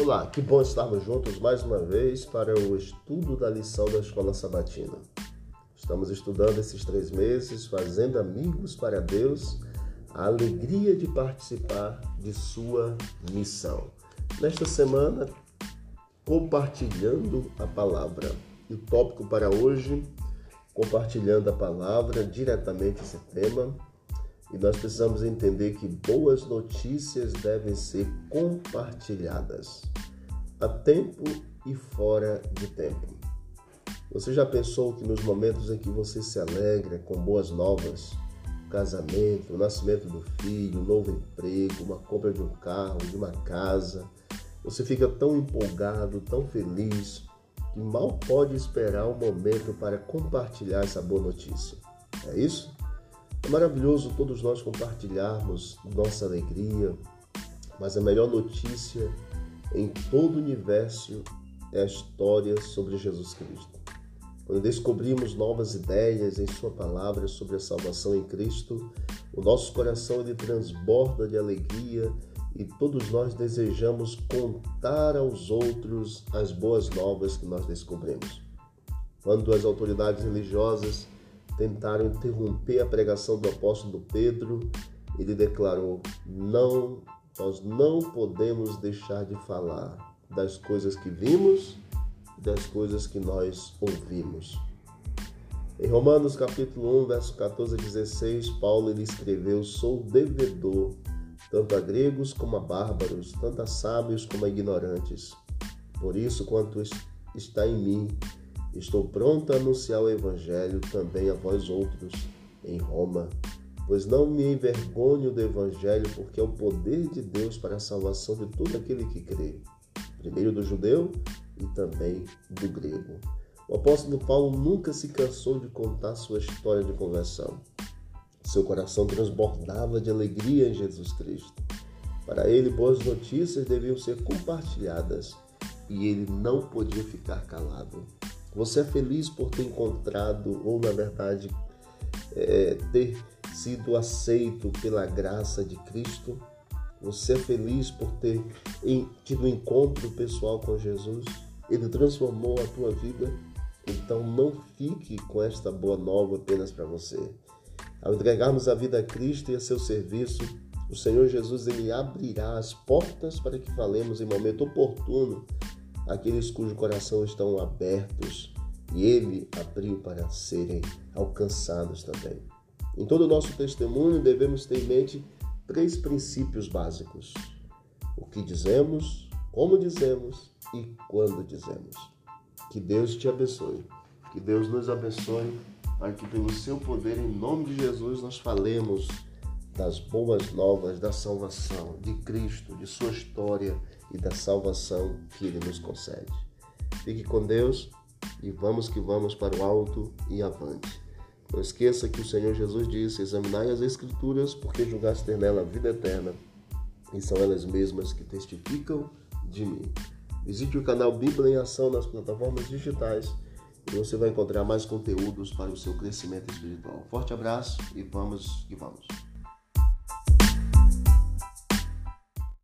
Olá, que bom estarmos juntos mais uma vez para o estudo da lição da Escola Sabatina. Estamos estudando esses três meses, fazendo amigos para Deus, a alegria de participar de sua missão. Nesta semana, compartilhando a palavra. E o tópico para hoje, compartilhando a palavra, diretamente esse tema, e nós precisamos entender que boas notícias devem ser compartilhadas a tempo e fora de tempo. Você já pensou que nos momentos em que você se alegra com boas novas, casamento, o nascimento do filho, um novo emprego, uma compra de um carro, de uma casa, você fica tão empolgado, tão feliz, que mal pode esperar o um momento para compartilhar essa boa notícia. É isso? É maravilhoso todos nós compartilharmos nossa alegria, mas a melhor notícia em todo o universo é a história sobre Jesus Cristo. Quando descobrimos novas ideias em Sua palavra sobre a salvação em Cristo, o nosso coração ele transborda de alegria e todos nós desejamos contar aos outros as boas novas que nós descobrimos. Quando as autoridades religiosas tentaram interromper a pregação do apóstolo Pedro, ele declarou: Não, nós não podemos deixar de falar das coisas que vimos e das coisas que nós ouvimos. Em Romanos capítulo 1, verso 14 a 16, Paulo ele escreveu: Sou devedor tanto a gregos como a bárbaros, tanto a sábios como a ignorantes. Por isso, quanto está em mim, Estou pronto a anunciar o Evangelho também a vós outros em Roma, pois não me envergonho do Evangelho, porque é o poder de Deus para a salvação de todo aquele que crê, primeiro do judeu e também do grego. O apóstolo Paulo nunca se cansou de contar sua história de conversão. Seu coração transbordava de alegria em Jesus Cristo. Para ele, boas notícias deviam ser compartilhadas e ele não podia ficar calado. Você é feliz por ter encontrado, ou na verdade, é, ter sido aceito pela graça de Cristo? Você é feliz por ter tido um encontro pessoal com Jesus? Ele transformou a tua vida? Então não fique com esta boa nova apenas para você. Ao entregarmos a vida a Cristo e a seu serviço, o Senhor Jesus ele abrirá as portas para que falemos em momento oportuno aqueles cujos corações estão abertos e ele abriu para serem alcançados também. Em todo o nosso testemunho, devemos ter em mente três princípios básicos: o que dizemos, como dizemos e quando dizemos. Que Deus te abençoe, que Deus nos abençoe, para que pelo seu poder, em nome de Jesus, nós falemos das boas novas da salvação de Cristo, de sua história e da salvação que ele nos concede. Fique com Deus e vamos que vamos para o alto e avante. Não esqueça que o Senhor Jesus disse: Examinai as Escrituras, porque julgaste ter nela a vida eterna, e são elas mesmas que testificam de mim. Visite o canal Bíblia em Ação nas plataformas digitais e você vai encontrar mais conteúdos para o seu crescimento espiritual. Forte abraço e vamos que vamos.